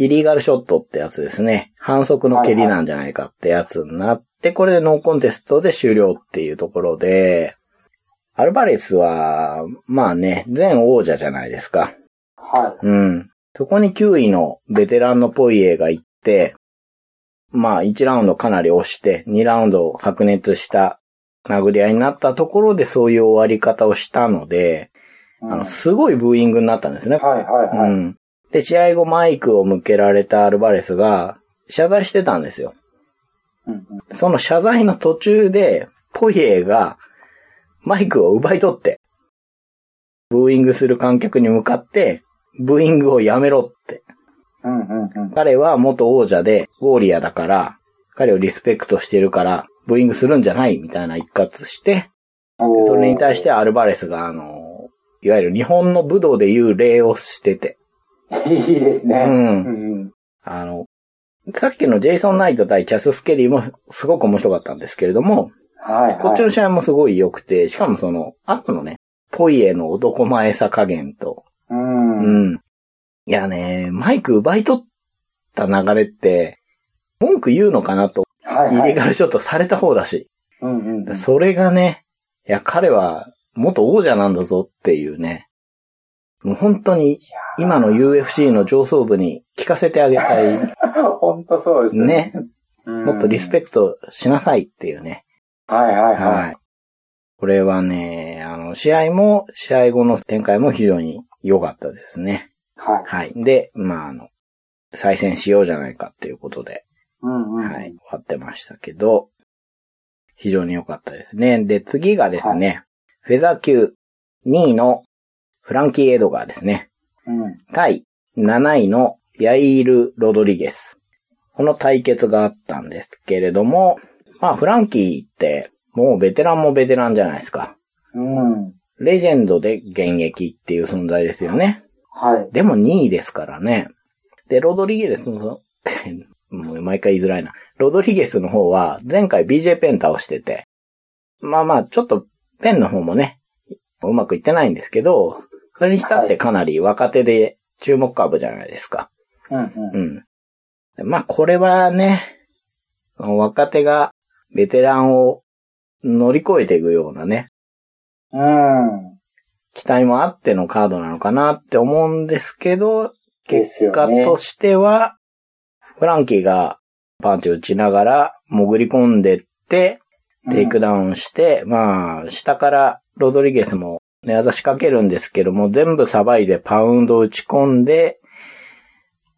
イリーガルショットってやつですね。反則の蹴りなんじゃないかってやつになって、これでノーコンテストで終了っていうところで、アルバレスは、まあね、前王者じゃないですか。はうん。そこに9位のベテランのポイエが行って、まあ1ラウンドかなり押して、2ラウンド白熱した殴り合いになったところでそういう終わり方をしたので、い。あの、すごいブーイングになったんですね。はいはいはい。うん。で、試合後マイクを向けられたアルバレスが謝罪してたんですよ。うんうんその謝罪の途中で、ポイエがマイクを奪い取って、ブーイングする観客に向かって、ブーイングをやめろって。うんうんうん。彼は元王者で、ウォーリアーだから、彼をリスペクトしてるから、ブーイングするんじゃないみたいな一括して、それに対してアルバレスが、あの、いわゆる日本の武道でいう礼をしてて、いいですね。うんうんあの、さっきのジェイソン・ナイト対チャス・スケリーもすごく面白かったんですけれども、はい、はい。こっちの試合もすごい良くて、しかもその、後のね、ポイエの男前さ加減と、うん。ううん。ん。いやね、マイク奪い取った流れって、文句言うのかなと、はい、はい。イレガルショットされた方だし、うんうんうん。それがね、いや、彼は元王者なんだぞっていうね、もう本当に今の UFC の上層部に聞かせてあげたい。[laughs] 本当そうですね。うんもっとリスペクトしなさいっていうね。はいはいは。はいこれはね、あの、試合も、試合後の展開も非常に良かったですね。い。はい。はい。で、まあ、あの、再戦しようじゃないかっていうことで、うんうん。はい、終わってましたけど、非常に良かったですね。で、次がですね、フェザー級2位のフランキー・エドガーですね。うん。対7位のヤイール・ロドリゲス。この対決があったんですけれども、まあフランキーってもうベテランもベテランじゃないですか。うん。レジェンドで現役っていう存在ですよね。はい。でも2位ですからね。で、ロドリゲスの、[laughs] もう毎回言いづらいな。ロドリゲスの方は前回 BJ ペン倒してて、まあまあちょっとペンの方もね、うまくいってないんですけど、それにしたってかなり若手で注目株じゃないですか。うんうん。うん。まあ、これはね、若手がベテランを乗り越えていくようなね、うん。期待もあってのカードなのかなって思うんですけど、結果としては、フランキーがパンチ打ちながら潜り込んでって、テイクダウンして、まあ、下からロドリゲスも寝技仕掛けるんですけども、全部さばいてパウンド打ち込んで、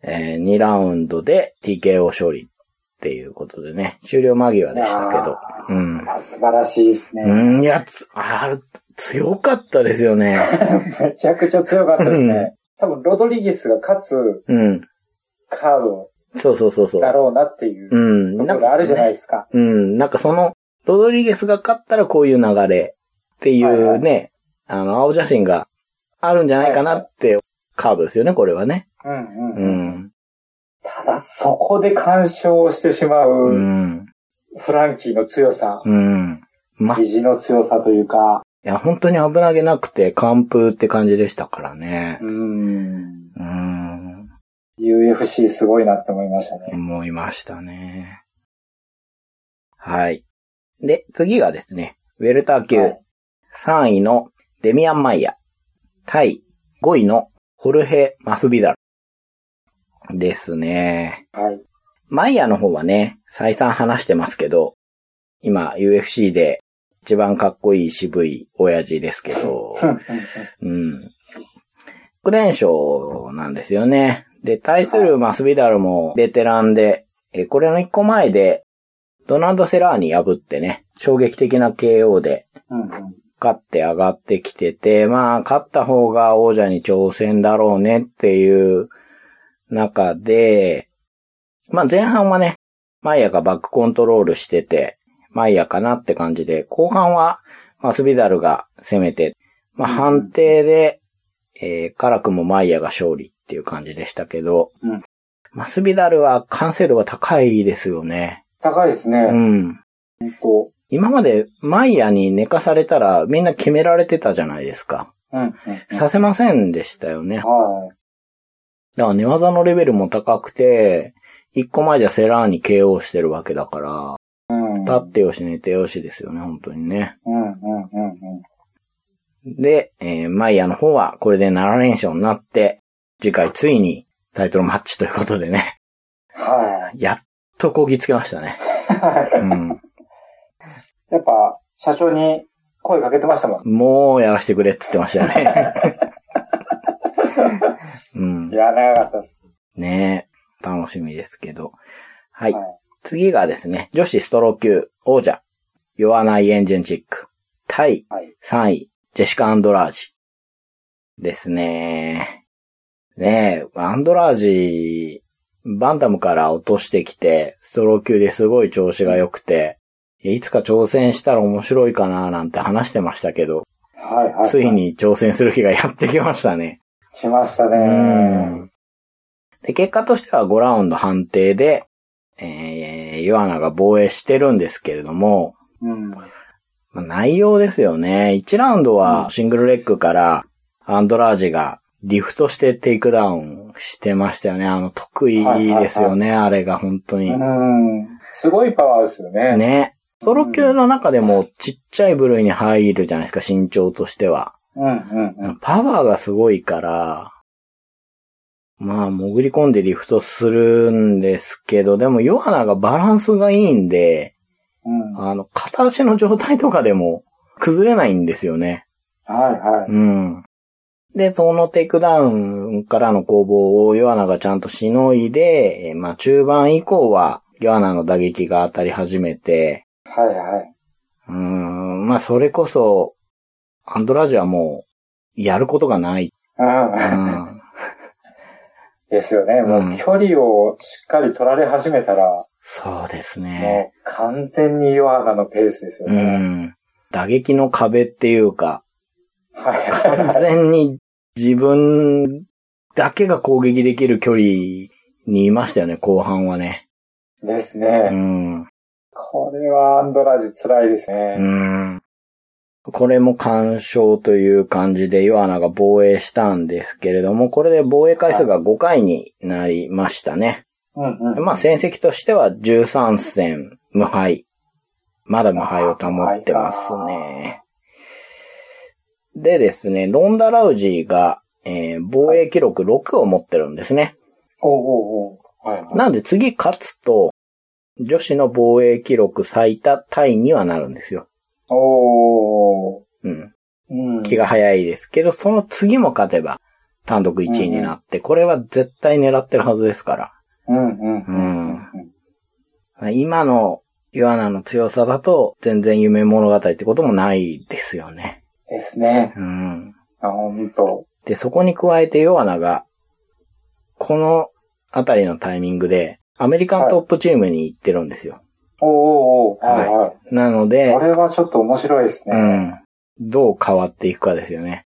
えー、2ラウンドで TKO 勝利っていうことでね、終了間際でしたけど。うん。あ素晴らしいですね。うん、いや、つあれ強かったですよね。[laughs] めちゃくちゃ強かったですうんね。多分、ロドリゲスが勝つうん。カードそうそうそうそう。だろうなっていううん。ところがあるじゃないですか。うん。なんかその、ロドリゲスが勝ったらこういう流れっていうね、あの、青写真があるんじゃないかなってカードですよね、これはね。うんうんううん。ん。ただ、そこで干渉してしまう。うんフランキーの強さ、うん。ま、意い地の強さというか、や、本当に危なげなくて完封って感じでしたからねう。ん。うん。UFC すごいなって思いましたね。思いましたね。はい。で、次がですね、ウェルター級はい3位のデミアン・マイヤ、対5位のホルヘ・マスビダルですね。はい。マイヤの方はね、再三話してますけど、今 UFC で一番かっこいい渋い親父ですけど、[laughs] うん。6連勝なんですよね。で、対するマスビダルもベテランで、えこれの一個前で、ドナルド・セラーに破ってね、衝撃的な KO でうんうん勝って上がってきてて、まあ、勝った方が王者に挑戦だろうねっていう中で、まあ前半はね、マイヤがバックコントロールしてて、マイヤかなって感じで、後半はマスビダルが攻めて、まあ判定で、えー、カラクもマイヤが勝利っていう感じでしたけど、うんマスビダルは完成度が高いですよね。高いですね。うん。本当今までマイヤに寝かされたらみんな決められてたじゃないですか。うんうんうんさせませんでしたよね。はだから寝技のレベルも高くて、一個前じゃセラーに KO してるわけだから、い。うん。立ってよし寝てよしですよね、本当にね。うんうんうんうん。で、えーマイヤの方はこれで7連勝になって、次回ついにタイトルマッチということでね、はやっとこぎつけましたね。[laughs] い。うん。やっぱ、社長に声かけてましたもん。もうやらせてくれって言ってましたよね。[laughs] うんい。や、長かったです。ねえ、楽しみですけど。はい。はい次がですね、女子ストロー級王者、ヨアナイエンジェンチック、対はい。3位、ジェシカ・アンドラージ。ですね。ねえ、アンドラージ、バンタムから落としてきて、ストロー級ですごい調子が良くて、いつか挑戦したら面白いかななんて話してましたけど、はいはい。つい。に挑戦する日がやってきましたね。来ましたうね。ん。で、結果としては5ラウンド判定で、えー、ヨアナが防衛してるんですけれども、うん。まあ内容ですよね。1ラウンドはシングルレッグからアンドラージがリフトしてテイクダウンしてましたよね。あの、得意ですよね、あれが本当に。うん。すごいパワーですよね。ね。ストロー級の中でもちっちゃい部類に入るじゃないですか、身長としては。うんうんうん。パワーがすごいから、まあ、潜り込んでリフトするんですけど、でもヨアナがバランスがいいんで、うん。はあの、片足の状態とかでも崩れないんですよね。いはい。うん。で、そのテイクダウンからの攻防をヨアナがちゃんとしのいで、えーまあ中盤以降はヨアナの打撃が当たり始めて、はいはい。うーん、まあそれこそ、アンドラジはもう、やることがない。うん。うん、ですよね。もう距離をしっかり取られ始めたら、そうですね。もう完全にヨハナのペースですようね。ん。打撃の壁っていうか、はいはい完はい。全に自分だけが攻撃できる距離にいましたよね、後半はね。ですうね。ん。これはアンドラジ辛いですうね。ん。これも干渉という感じでヨアナが防衛したんですけれども、これで防衛回数が5回になりましたね。うんうん。まあ戦績としては13戦無敗。まだ無敗を保ってますね。でですね、ロンダ・ラウジーが、えー防衛記録6を持ってるんですね。おうおうおうはいはい。なんで次勝つと、女子の防衛記録最多タイにはなるんですよ。おー。うん。うん。気が早いですけど、その次も勝てば単独1位になって、これは絶対狙ってるはずですから。うんうんうん。今のヨアナの強さだと全然夢物語ってこともないですよね。ですね。うん。あ、ほんと。で、そこに加えてヨアナが、このあたりのタイミングで、アメリカントップチームに行ってるんですよ。おうおうおうはいはい。なのでこ、れはちょっと面白いですうね。ん。どう変わっていくかですよね。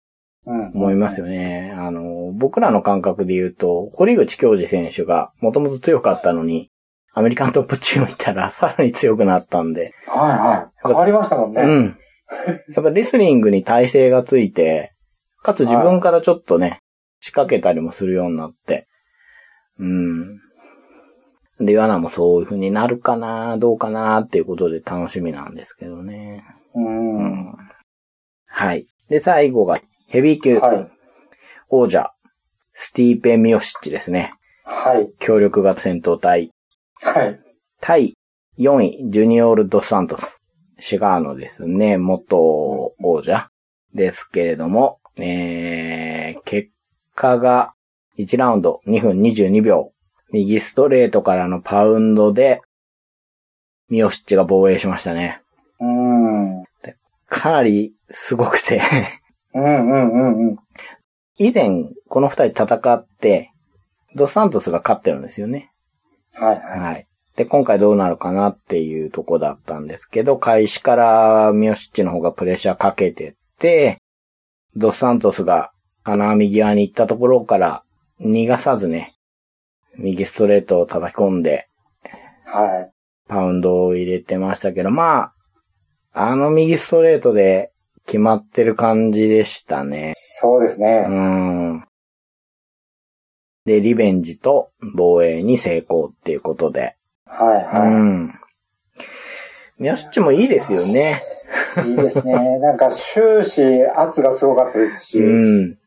うん。思いますよね。あの、僕らの感覚で言うと、堀口教授選手がもともと強かったのに、アメリカントップチーム行ったらさらに強くなったんで、はいはい。変わりましたもんね。うん。やっぱレスリングに体勢がついて、かつ自分からちょっとね、仕掛けたりもするようになって、うん。で、ヨアナもそういう風になるかな、どうかなっていうことで楽しみなんですけどね。うん。ん。はい。で、最後がヘビー級い。王者、スティーペ・ミオシッチですね。はい。協力型戦闘隊。はい。対4位、ジュニオール・ドス・サントス。シガーノですね、元王者ですけれども、えー、結果が1ラウンド2分22秒。右ストレートからのパウンドで、ミオシッチが防衛しましたね。うん。うんかなりすごくてうんうんうん。以前この二人戦って、ドス・サントスが勝ってるんですよね。はいはい。はい。で、今回どうなるかなっていうとこだったんですけど、開始からミオシッチの方がプレッシャーかけてって、ドスサントスが金網際に行ったところから逃がさずね、右ストレートを叩き込んで、はい。パウンドを入れてましたけど、まあ、あの右ストレートで決まってる感じでしたね。うそうですね。ん。で、リベンジと防衛に成功っていうことで、はうん。ミヤシッチもいいですよね。いはい。いいですね。[laughs] なんか終始圧がすごかったですし、うん。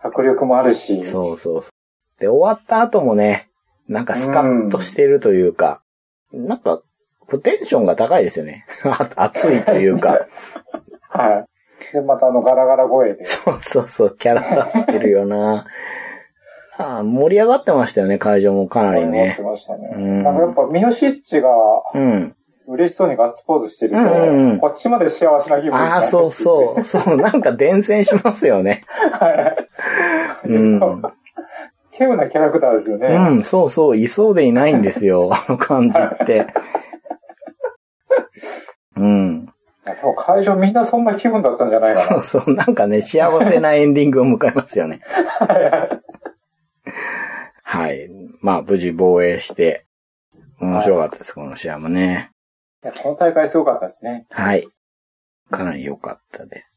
迫力もあるし。そうそうそう。で、終わった後もね、なんかスカッとしてるというか、なんか、テンションが高いですよね。あ熱いというか。[laughs] はい。で、またあのガラガラ声で。そうそうそう、キャラ立ってるよな。ああ盛り上がってましたよね、会場もかなり思ってね。ましたね。うんなんかやっぱミヨシッチがうん。嬉しそうにガッツポーズしてると、うんうんうんこっちまで幸せな気分になああ、そうそう、そう、なんか伝染しますよね。[laughs] はい。うん。稀有なキャラクターですよね。うん、そうそう、いそうでいないんですよ、[laughs] あの感じって。うん。多分会場みんなそんな気分だったんじゃないかそうそう、なんかね、幸せなエンディングを迎えますよね。な。はい。まあ、無事防衛して、面白かったです、この試合もね。いやこの大会すごかったですね。はい。かなり良かったです。